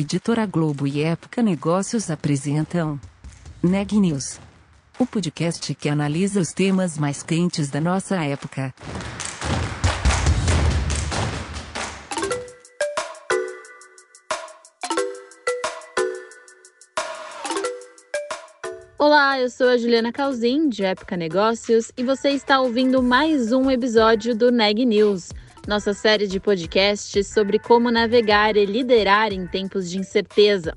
Editora Globo e Época Negócios apresentam Neg News, o podcast que analisa os temas mais quentes da nossa época. Olá, eu sou a Juliana Calzin, de Época Negócios, e você está ouvindo mais um episódio do Neg News, nossa série de podcasts sobre como navegar e liderar em tempos de incerteza.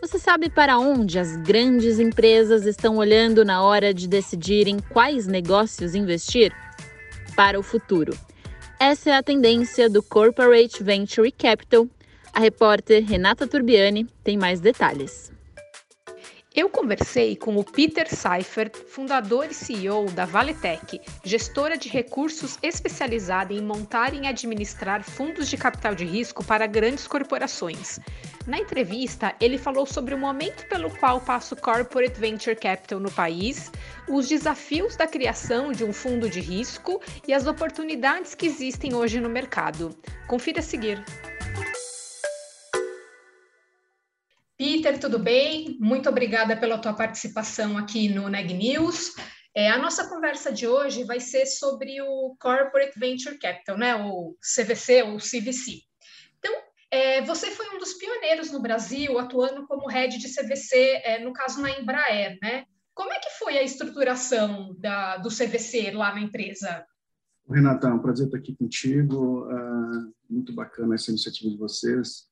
Você sabe para onde as grandes empresas estão olhando na hora de decidirem quais negócios investir? Para o futuro. Essa é a tendência do Corporate Venture Capital. A repórter Renata Turbiani tem mais detalhes. Eu conversei com o Peter Seifert, fundador e CEO da Valetec, gestora de recursos especializada em montar e administrar fundos de capital de risco para grandes corporações. Na entrevista, ele falou sobre o momento pelo qual passa o Corporate Venture Capital no país, os desafios da criação de um fundo de risco e as oportunidades que existem hoje no mercado. Confira a seguir. Peter, tudo bem? Muito obrigada pela tua participação aqui no Neg News. É, a nossa conversa de hoje vai ser sobre o Corporate Venture Capital, né? o CVC ou CVC. Então, é, você foi um dos pioneiros no Brasil atuando como head de CVC, é, no caso na Embraer, né? Como é que foi a estruturação da, do CVC lá na empresa? Renata, é um prazer estar aqui contigo. Uh, muito bacana essa iniciativa de vocês.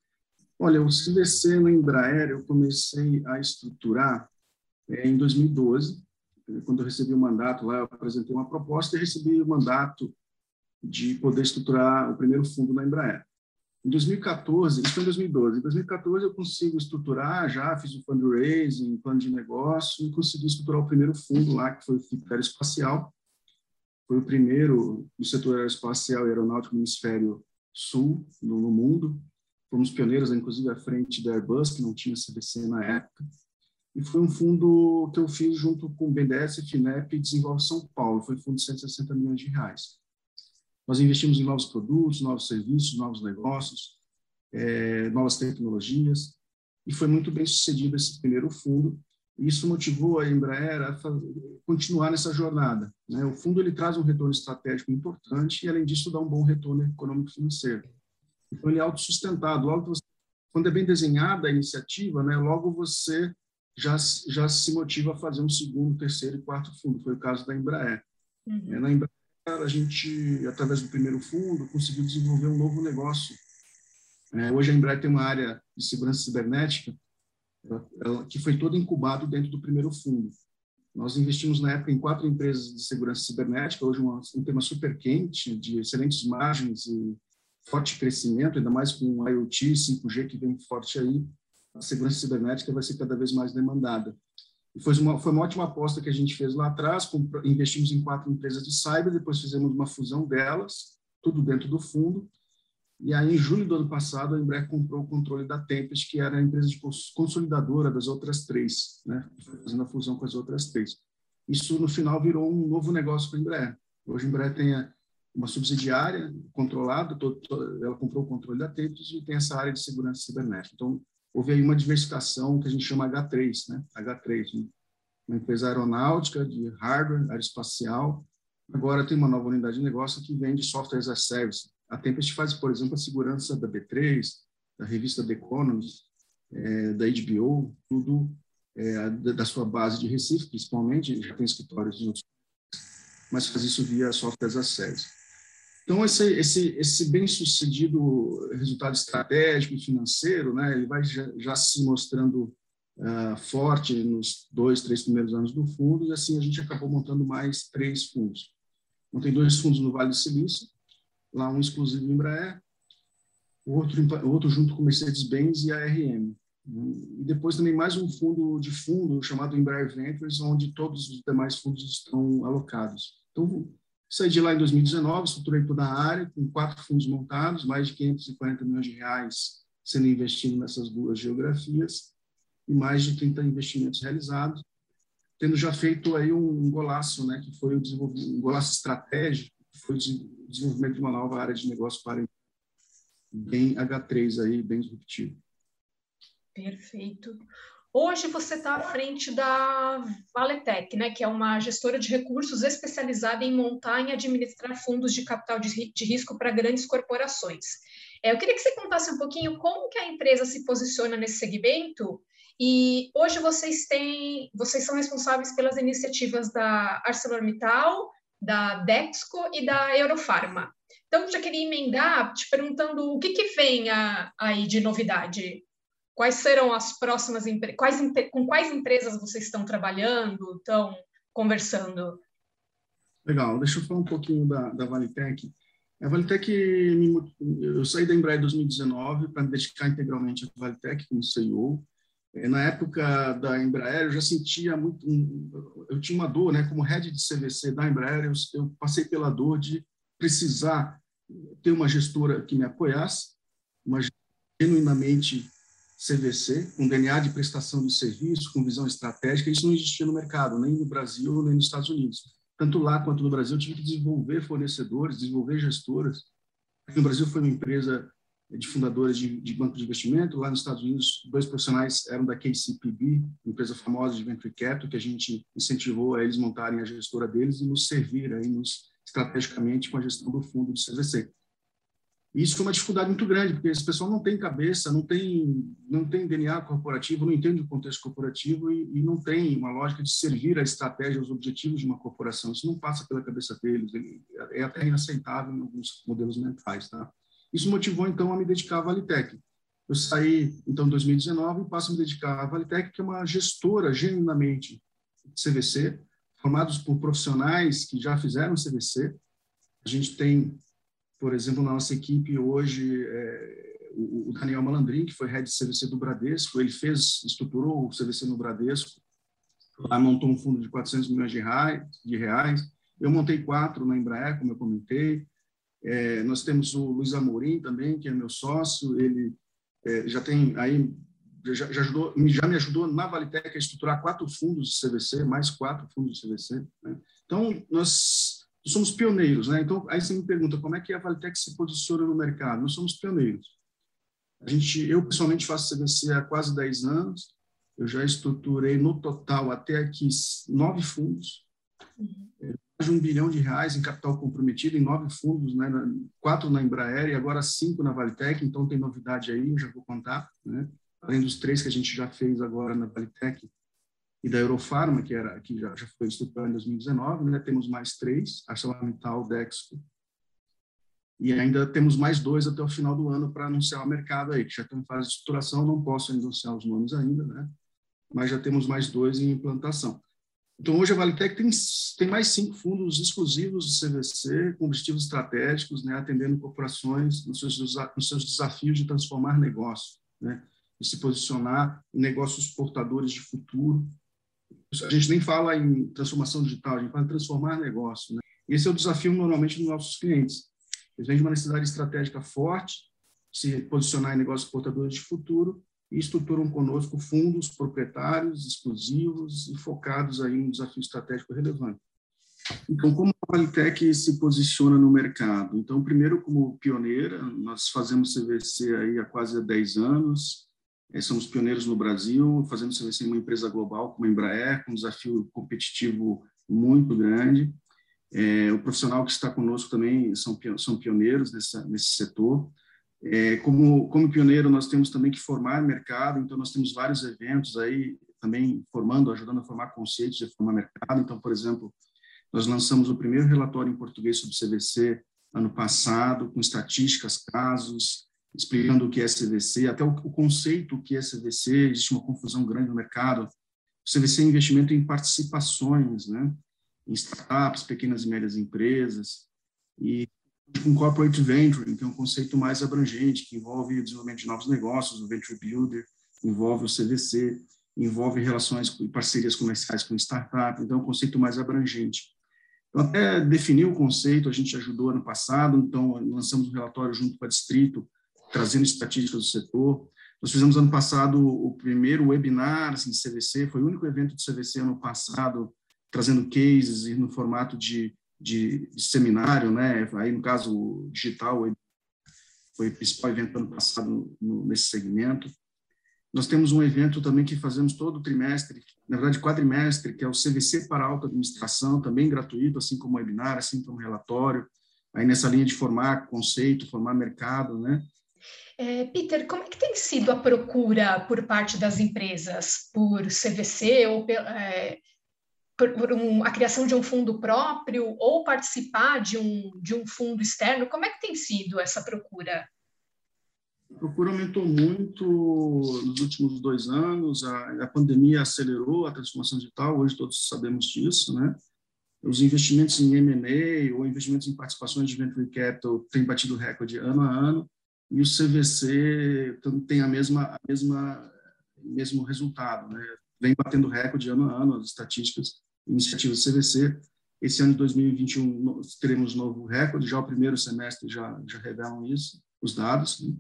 Olha, o CVC no Embraer eu comecei a estruturar é, em 2012, quando eu recebi o mandato lá, eu apresentei uma proposta e recebi o mandato de poder estruturar o primeiro fundo na Embraer. Em 2014, isso foi em 2012, em 2014 eu consigo estruturar, já fiz o fundraising, plano de negócio, e consegui estruturar o primeiro fundo lá, que foi o FIP Aeroespacial. Foi o primeiro do setor aeroespacial e aeronáutico no hemisfério sul, no, no mundo. Fomos pioneiros, inclusive, à frente da Airbus, que não tinha CBC na época. E foi um fundo que eu fiz junto com o BNDES, FINEP e Desenvolve São Paulo. Foi um fundo de 160 milhões de reais. Nós investimos em novos produtos, novos serviços, novos negócios, é, novas tecnologias. E foi muito bem sucedido esse primeiro fundo. E isso motivou a Embraer a continuar nessa jornada. Né? O fundo ele traz um retorno estratégico importante e, além disso, dá um bom retorno econômico-financeiro. Então, ele é autossustentado. Logo você, quando é bem desenhada a iniciativa, né, logo você já, já se motiva a fazer um segundo, terceiro e quarto fundo. Foi o caso da Embraer. Uhum. É, na Embraer, a gente, através do primeiro fundo, conseguiu desenvolver um novo negócio. É, hoje a Embraer tem uma área de segurança cibernética ela, ela, que foi todo incubado dentro do primeiro fundo. Nós investimos na época em quatro empresas de segurança cibernética, hoje uma, um tema super quente, de excelentes margens e forte crescimento, ainda mais com o IoT, 5G que vem forte aí, a segurança cibernética vai ser cada vez mais demandada. E foi uma, foi uma ótima aposta que a gente fez lá atrás, investimos em quatro empresas de cyber, depois fizemos uma fusão delas, tudo dentro do fundo, e aí, em julho do ano passado, a Embraer comprou o controle da Tempest, que era a empresa consolidadora das outras três, né? fazendo a fusão com as outras três. Isso, no final, virou um novo negócio para a Embraer. Hoje, a Embraer tem a, uma subsidiária controlada, ela comprou o controle da Tempus e tem essa área de segurança cibernética. Então, houve aí uma diversificação que a gente chama H3, né? H3, uma empresa aeronáutica de hardware, aeroespacial. Agora tem uma nova unidade de negócio que vende software as a service. A Tempest faz, por exemplo, a segurança da B3, da revista The Economist, é, da HBO, tudo é, da sua base de Recife, principalmente, já tem escritórios em outros mas faz isso via software as a service. Então, esse, esse, esse bem-sucedido resultado estratégico e financeiro, né, ele vai já, já se mostrando uh, forte nos dois, três primeiros anos do fundo, e assim a gente acabou montando mais três fundos. Montei dois fundos no Vale do Silício, lá um exclusivo em Embraer, outro, outro junto com Mercedes-Benz e a RM. E depois também mais um fundo de fundo chamado Embraer Ventures, onde todos os demais fundos estão alocados. Então, Saí de lá em 2019, estruturei toda a área, com quatro fundos montados, mais de 540 milhões de reais sendo investido nessas duas geografias e mais de 30 investimentos realizados, tendo já feito aí um golaço, né, que foi o um golaço estratégico, que foi o desenvolvimento de uma nova área de negócio para bem H3 aí, bem disruptivo. Perfeito. Hoje você está à frente da Valetec, né, que é uma gestora de recursos especializada em montar e administrar fundos de capital de, de risco para grandes corporações. É, eu queria que você contasse um pouquinho como que a empresa se posiciona nesse segmento e hoje vocês têm, vocês são responsáveis pelas iniciativas da ArcelorMittal, da Dexco e da Eurofarma. Então, já queria emendar te perguntando o que, que vem a, aí de novidade Quais serão as próximas quais com quais empresas vocês estão trabalhando, estão conversando? Legal, deixa eu falar um pouquinho da, da Valitec. A Valitec, eu saí da Embraer em 2019 para me dedicar integralmente à Valitec como CEO. É, na época da Embraer, eu já sentia muito, eu tinha uma dor, né? Como head de CVC da Embraer, eu, eu passei pela dor de precisar ter uma gestora que me apoiasse, uma genuinamente CVC, com DNA de prestação de serviço, com visão estratégica, isso não existia no mercado, nem no Brasil, nem nos Estados Unidos. Tanto lá quanto no Brasil, eu tive que desenvolver fornecedores, desenvolver gestoras. Aqui no Brasil foi uma empresa de fundadores de, de, banco de investimento. Lá nos Estados Unidos, dois profissionais eram da KCPB, empresa famosa de venture capital, que a gente incentivou a eles montarem a gestora deles e nos servir aí nos, estrategicamente com a gestão do fundo de CVC. E isso foi uma dificuldade muito grande, porque esse pessoal não tem cabeça, não tem, não tem DNA corporativo, não entende o contexto corporativo e, e não tem uma lógica de servir a estratégia, os objetivos de uma corporação. Isso não passa pela cabeça deles, é até inaceitável em alguns modelos mentais. Tá? Isso motivou, então, a me dedicar à Valitec. Eu saí, então, em 2019 e passo a me dedicar à Valitec, que é uma gestora genuinamente CVC, formados por profissionais que já fizeram CVC. A gente tem por exemplo, na nossa equipe hoje, é, o, Daniel Malandrin, que foi head de CVC do Bradesco, ele fez, estruturou o CVC no Bradesco, lá montou um fundo de 400 milhões de reais, de reais. Eu montei quatro na Embraer, como eu comentei. É, nós temos o Luiz Amorim também, que é meu sócio, ele é, já tem aí já, já, ajudou, já me ajudou na Valitec a estruturar quatro fundos de CVC, mais quatro fundos de CVC. Né? Então, nós somos pioneiros, né? Então, aí você me pergunta como é que a Valitec se posiciona no mercado? Nós somos pioneiros. A gente, eu pessoalmente faço CVC há quase 10 anos. Eu já estruturei no total até aqui nove fundos, uhum. mais de um bilhão de reais em capital comprometido em nove fundos, né? Quatro na Embraer e agora cinco na Valitec. Então tem novidade aí, eu já vou contar, né? Além dos três que a gente já fez agora na Valitec, e da Eurofarma, que, era, que já, já foi estruturada em 2019, né? temos mais três, ArcelorMittal, Dexco, e ainda temos mais dois até o final do ano para anunciar o mercado aí, que já estão em fase de estruturação, não posso anunciar os nomes ainda, né? mas já temos mais dois em implantação. Então, hoje a Valitec tem, tem mais cinco fundos exclusivos de CVC, com objetivos estratégicos, né, atendendo corporações nos seus, nos seus desafios de transformar negócio, né, e se posicionar em negócios portadores de futuro, a gente nem fala em transformação digital, a gente fala em transformar negócio. Né? Esse é o desafio, normalmente, dos nossos clientes. Eles vêm de uma necessidade estratégica forte, se posicionar em negócios portadores de futuro e estruturam conosco fundos proprietários, exclusivos e focados aí em um desafio estratégico relevante. Então, como a Qualitec se posiciona no mercado? Então, primeiro, como pioneira, nós fazemos CVC aí há quase 10 anos, somos pioneiros no Brasil, fazendo CVC em uma empresa global como a Embraer, com um desafio competitivo muito grande. É, o profissional que está conosco também são, são pioneiros nessa, nesse setor. É, como, como pioneiro, nós temos também que formar mercado, então nós temos vários eventos aí também formando, ajudando a formar conceitos de formar mercado. Então, por exemplo, nós lançamos o primeiro relatório em português sobre CVC ano passado, com estatísticas, casos, explicando o que é CVC, até o, o conceito que é CVC, existe uma confusão grande no mercado. O CVC é investimento em participações, né? em startups, pequenas e médias empresas, e com corporate venture, que é um conceito mais abrangente, que envolve o desenvolvimento de novos negócios, o venture builder, envolve o CVC, envolve relações e parcerias comerciais com startup, então é um conceito mais abrangente. Então, até definir o conceito, a gente ajudou ano passado, então lançamos um relatório junto com a Distrito, trazendo estatísticas do setor. Nós fizemos ano passado o primeiro webinar assim, de CVC, foi o único evento de CVC ano passado, trazendo cases e no formato de, de, de seminário, né? Aí, no caso, digital, foi o principal evento ano passado no, nesse segmento. Nós temos um evento também que fazemos todo trimestre, na verdade quadrimestre, que é o CVC para alta administração, também gratuito, assim como webinar, assim como relatório, aí nessa linha de formar conceito, formar mercado, né? É, Peter, como é que tem sido a procura por parte das empresas por CVC ou é, por, um, a criação de um fundo próprio ou participar de um, de um fundo externo? Como é que tem sido essa procura? A procura aumentou muito nos últimos dois anos, a, a pandemia acelerou a transformação digital, hoje todos sabemos disso, né? Os investimentos em M&A ou investimentos em participações de venture capital têm batido recorde ano a ano, e o CVC tem a mesma, a mesma mesmo resultado, né? Vem batendo recorde ano a ano as estatísticas, iniciativas do CVC. Esse ano de 2021 teremos novo recorde, já o primeiro semestre já já revelam isso, os dados. Né?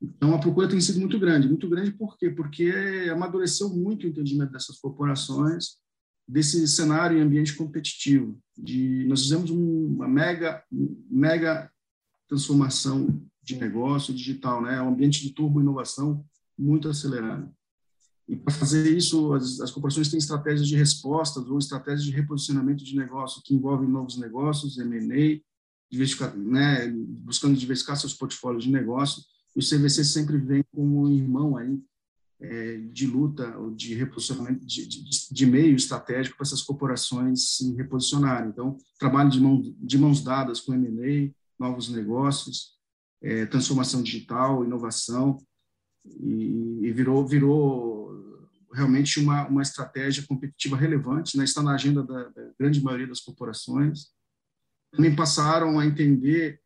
Então a procura tem sido muito grande, muito grande por quê? Porque amadureceu muito o entendimento dessas corporações desse cenário e ambiente competitivo. De nós fizemos uma mega mega transformação de negócio digital, né? É um ambiente de turbo inovação muito acelerado. E para fazer isso, as, as, corporações têm estratégias de respostas ou estratégias de reposicionamento de negócio que envolvem novos negócios, M&A, né, buscando diversificar seus portfólios de negócio. E o CVC sempre vem como um irmão aí é, de luta ou de reposicionamento de, de, de meio estratégico para essas corporações se reposicionarem. Então, trabalho de, mão, de mãos dadas com M&A, novos negócios, é, transformação digital, inovação, e, e, virou, virou realmente uma, uma estratégia competitiva relevante, né? está na agenda da, da grande maioria das corporações. Também passaram a entender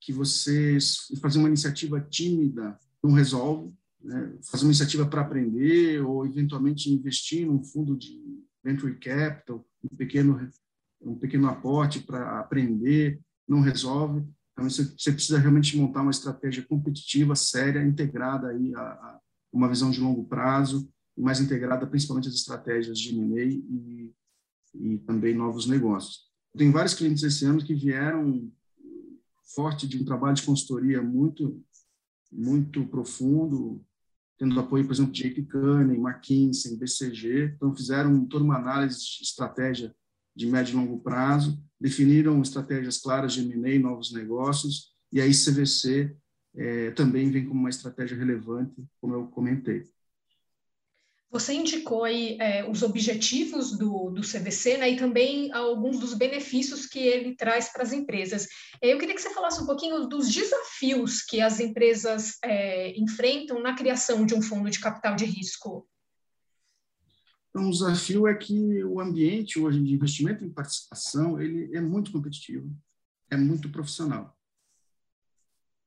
que vocês fazer uma iniciativa tímida não resolve, né? fazer uma iniciativa para aprender ou eventualmente investir num fundo de venture capital, um pequeno um pequeno aporte para aprender não resolve. Então, você, você, precisa realmente montar uma estratégia competitiva, séria, integrada aí a, a uma visão de longo prazo, mais integrada principalmente as estratégias de M&A e, e também novos negócios. Tem vários clientes esse ano que vieram forte de um trabalho de consultoria muito muito profundo, tendo apoio, por exemplo, de JP Cunning, McKinsey, BCG. Então, fizeram toda uma análise de estratégia de médio e longo prazo definiram estratégias claras de M&A, novos negócios, e aí CVC é, também vem como uma estratégia relevante, como eu comentei. Você indicou aí é, os objetivos do, do CVC né, e também alguns dos benefícios que ele traz para as empresas. Eu queria que você falasse um pouquinho dos desafios que as empresas é, enfrentam na criação de um fundo de capital de risco. Então, o desafio é que o ambiente hoje de investimento em participação ele é muito competitivo, é muito profissional.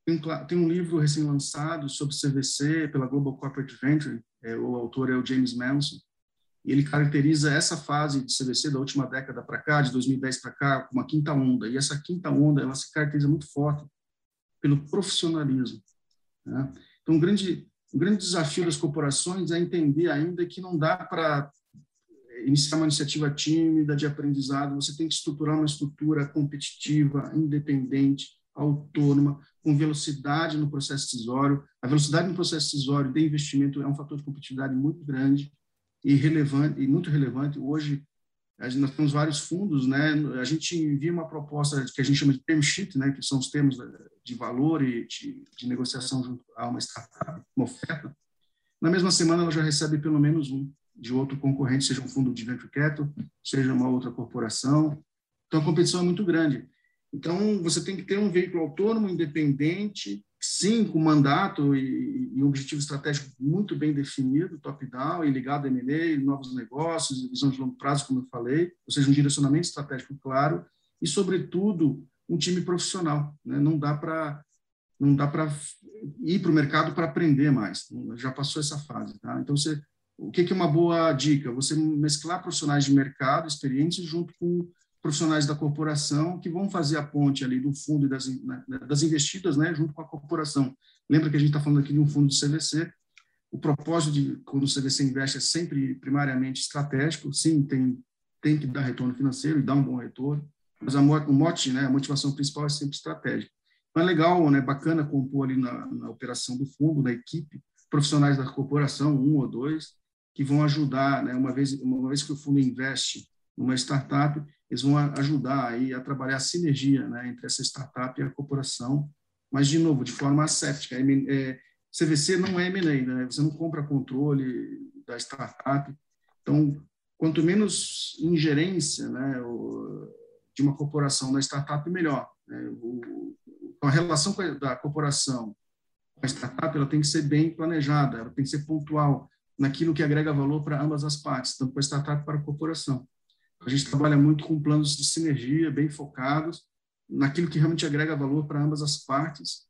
Tem, tem um livro recém-lançado sobre CVC pela Global Corporate Venture, é, o autor é o James Manson, e ele caracteriza essa fase de CVC da última década para cá, de 2010 para cá, como uma quinta onda. E essa quinta onda ela se caracteriza muito forte pelo profissionalismo. Né? Então, um grande o grande desafio das corporações é entender ainda que não dá para iniciar uma iniciativa tímida de aprendizado, você tem que estruturar uma estrutura competitiva, independente, autônoma, com velocidade no processo decisório. A velocidade no processo decisório de investimento é um fator de competitividade muito grande e relevante e muito relevante. Hoje nós temos vários fundos, né? A gente envia uma proposta que a gente chama de term sheet, né? Que são os termos de valor e de, de negociação junto a uma startup, uma oferta. Na mesma semana, ela já recebe pelo menos um de outro concorrente, seja um fundo de venture capital, seja uma outra corporação. Então, a competição é muito grande. Então, você tem que ter um veículo autônomo, independente, sim, com mandato e, e objetivo estratégico muito bem definido, top-down, e ligado a M&A, novos negócios, visão de longo prazo, como eu falei, ou seja, um direcionamento estratégico claro e, sobretudo, um time profissional. Né? Não dá para não dá para ir para o mercado para aprender mais. Já passou essa fase. Tá? Então, você, o que, que é uma boa dica? Você mesclar profissionais de mercado experientes junto com profissionais da corporação que vão fazer a ponte ali do fundo e das, né, das investidas, né, junto com a corporação. Lembra que a gente está falando aqui de um fundo de CVC. O propósito de quando o CVC investe é sempre primariamente estratégico. Sim, tem tem que dar retorno financeiro e dar um bom retorno, mas a, o mote, né, a motivação principal é sempre estratégica. Então é legal, né, bacana compor ali na, na operação do fundo, da equipe, profissionais da corporação, um ou dois, que vão ajudar, né, uma vez uma vez que o fundo investe numa startup, eles vão ajudar aí a trabalhar a sinergia né, entre essa startup e a corporação, mas de novo de forma asséptica. É, CVC não é M&A, né? Você não compra controle da startup. Então, quanto menos ingerência, né, de uma corporação na startup, melhor. Né? O, a relação da corporação com a startup ela tem que ser bem planejada, ela tem que ser pontual naquilo que agrega valor para ambas as partes, tanto para a startup para a corporação. A gente trabalha muito com planos de sinergia bem focados naquilo que realmente agrega valor para ambas as partes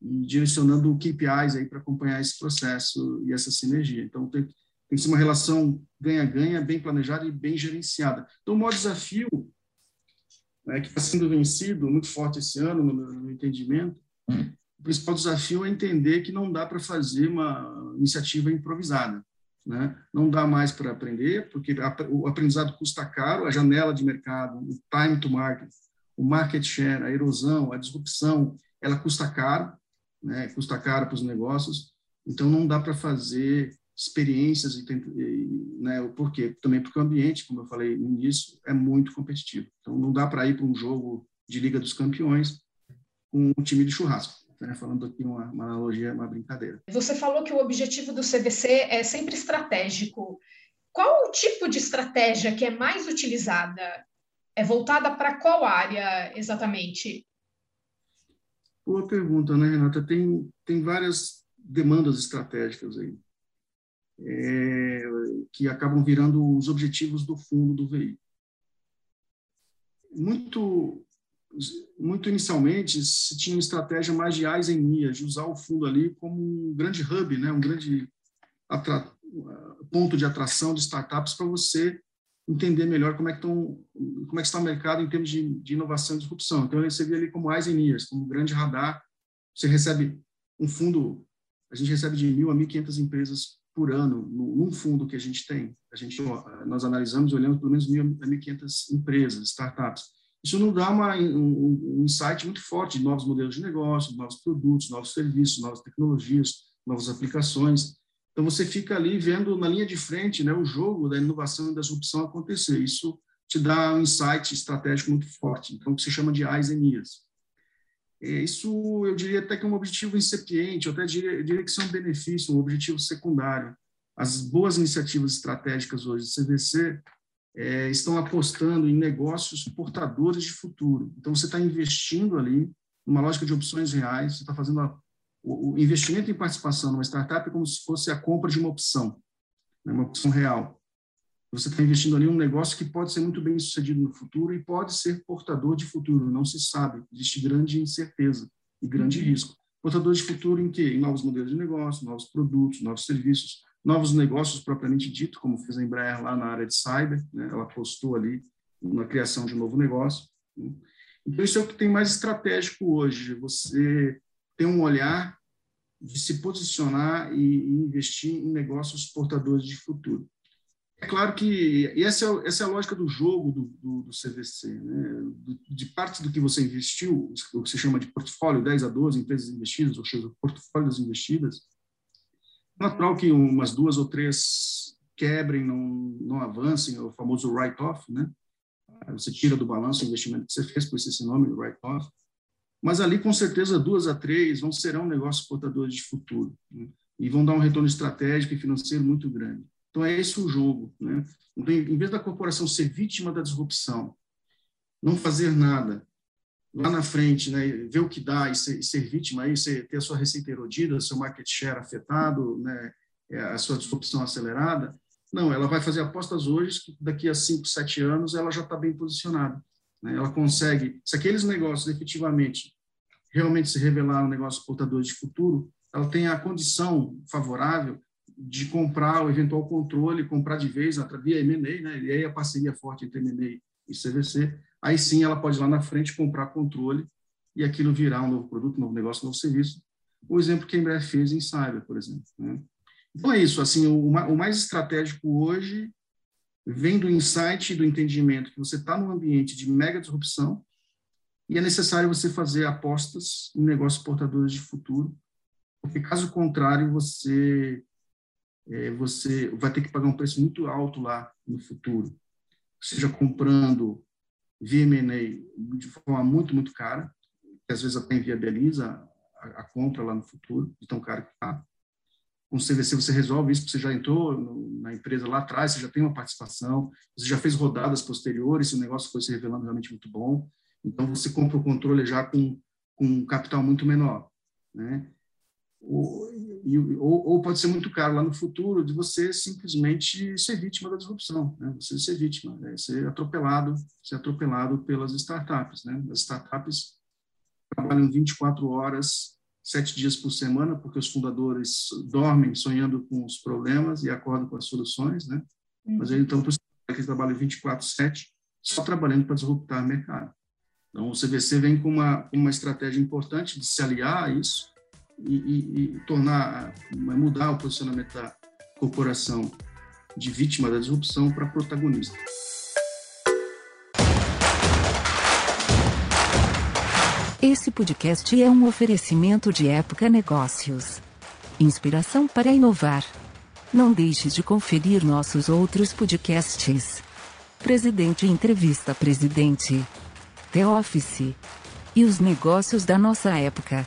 e direcionando KPIs aí para acompanhar esse processo e essa sinergia. Então, tem, tem que ser uma relação ganha-ganha, bem planejada e bem gerenciada. Então, o maior desafio né, que está sendo vencido muito forte esse ano no, no entendimento, hum. o principal desafio é entender que não dá para fazer uma iniciativa improvisada. Né? Não dá mais para aprender, porque o aprendizado custa caro, a janela de mercado, o time to market, o market share, a erosão, a disrupção, ela custa caro, né? custa caro para os negócios, então não dá para fazer experiências e, né, o porquê também porque o ambiente, como eu falei no início, é muito competitivo. Então não dá para ir para um jogo de Liga dos Campeões com um time de churrasco. Né? Falando aqui uma, uma analogia, uma brincadeira. Você falou que o objetivo do CVC é sempre estratégico. Qual o tipo de estratégia que é mais utilizada? É voltada para qual área exatamente? Boa pergunta, né, Renata? Tem, tem várias demandas estratégicas aí é, que acabam virando os objetivos do fundo do veículo. Muito, muito inicialmente se tinha uma estratégia mais de eyes and ears, de usar o fundo ali como um grande hub, né, um grande ponto de atração de startups para você entender melhor como é que estão, como é que está o mercado em termos de, de inovação e disrupção. Então, eu recebi ali como eyes and ears, como um grande radar. Você recebe um fundo, a gente recebe de mil a mil quinhentas empresas por ano num fundo que a gente tem. A gente, nós analisamos olhamos pelo menos 1.500 empresas, startups. Isso nos dá uma, um, um insight muito forte de novos modelos de negócio, novos produtos, novos serviços, novas tecnologias, novas aplicações. Então, você fica ali vendo na linha de frente né, o jogo da inovação e da disrupção acontecer. Isso te dá um insight estratégico muito forte, então, que se chama de eyes and ears. É, isso, eu diria até que é um objetivo incipiente, eu até diria, diria que isso é um benefício, um objetivo secundário. As boas iniciativas estratégicas hoje do CVC é, estão apostando em negócios portadores de futuro. Então, você está investindo ali numa lógica de opções reais, você está fazendo a, o, o, investimento em participação numa startup como se fosse a compra de uma opção, né, uma opção real. Você está investindo ali em um negócio que pode ser muito bem sucedido no futuro e pode ser portador de futuro, não se sabe. Existe grande incerteza e grande uhum. risco. Portador de futuro em quê? Em novos modelos de negócio, novos produtos, novos serviços, novos negócios propriamente dito, como fez a Embraer lá na área de cyber, né? ela apostou ali na criação de um novo negócio. Né? Então, isso é o que tem mais estratégico hoje, você tem um olhar de se posicionar e investir em negócios portadores de futuro. É claro que essa é, essa é a lógica do jogo do, do, do CVC. Né? De parte do que você investiu, o que se chama de portfólio, 10 a 12 empresas investidas, ou seja, portfólios investidas, é natural que umas duas ou três quebrem, não, não avancem, é o famoso write-off, né? Você tira do balanço o investimento que você fez, por esse nome, write-off. Mas ali, com certeza, duas a três vão serão negócios portadores de futuro né? e vão dar um retorno estratégico e financeiro muito grande. Então, é esse o jogo. Né? Então, em vez da corporação ser vítima da disrupção, não fazer nada, lá na frente, né, ver o que dá e ser, e ser vítima, aí, ser, ter a sua receita erodida, seu market share afetado, né, é, a sua disrupção acelerada, não, ela vai fazer apostas hoje que daqui a 5, 7 anos ela já está bem posicionada. Né? Ela consegue, se aqueles negócios efetivamente realmente se revelar um negócio portador de futuro, ela tem a condição favorável de comprar o eventual controle, comprar de vez via M&A, né? e aí a parceria forte entre M&A e CVC, aí sim ela pode lá na frente comprar controle e aquilo virar um novo produto, um novo negócio, um novo serviço. O exemplo que a Embraer fez em Cyber, por exemplo. Né? Então é isso, assim, o, o mais estratégico hoje vem do insight e do entendimento que você está num ambiente de mega disrupção e é necessário você fazer apostas em negócios portadores de futuro porque caso contrário você é, você vai ter que pagar um preço muito alto lá no futuro, seja comprando via M&A de forma muito muito cara, que às vezes até inviabiliza a, a compra lá no futuro, de tão caro que está. Com o CVC você resolve isso, porque você já entrou no, na empresa lá atrás, você já tem uma participação, você já fez rodadas posteriores, o negócio foi se revelando realmente muito bom. Então você compra o controle já com, com um capital muito menor, né? Ou, ou, ou, pode ser muito caro lá no futuro de você simplesmente ser vítima da disrupção, né? Você ser vítima, né? ser atropelado, ser atropelado pelas startups, né? As startups trabalham 24 horas, sete dias por semana, porque os fundadores dormem sonhando com os problemas e acordam com as soluções, né? Mas aí, então, que trabalham 24/7 só trabalhando para disruptar o mercado. Então, o CVC vem com uma, uma estratégia importante de se aliar a isso e, e, tornar, mudar o posicionamento da corporação de vítima da disrupção para protagonista. Esse podcast é um oferecimento de Época Negócios. Inspiração para inovar. Não deixe de conferir nossos outros podcasts. Presidente Entrevista Presidente. The Office. E os negócios da nossa época.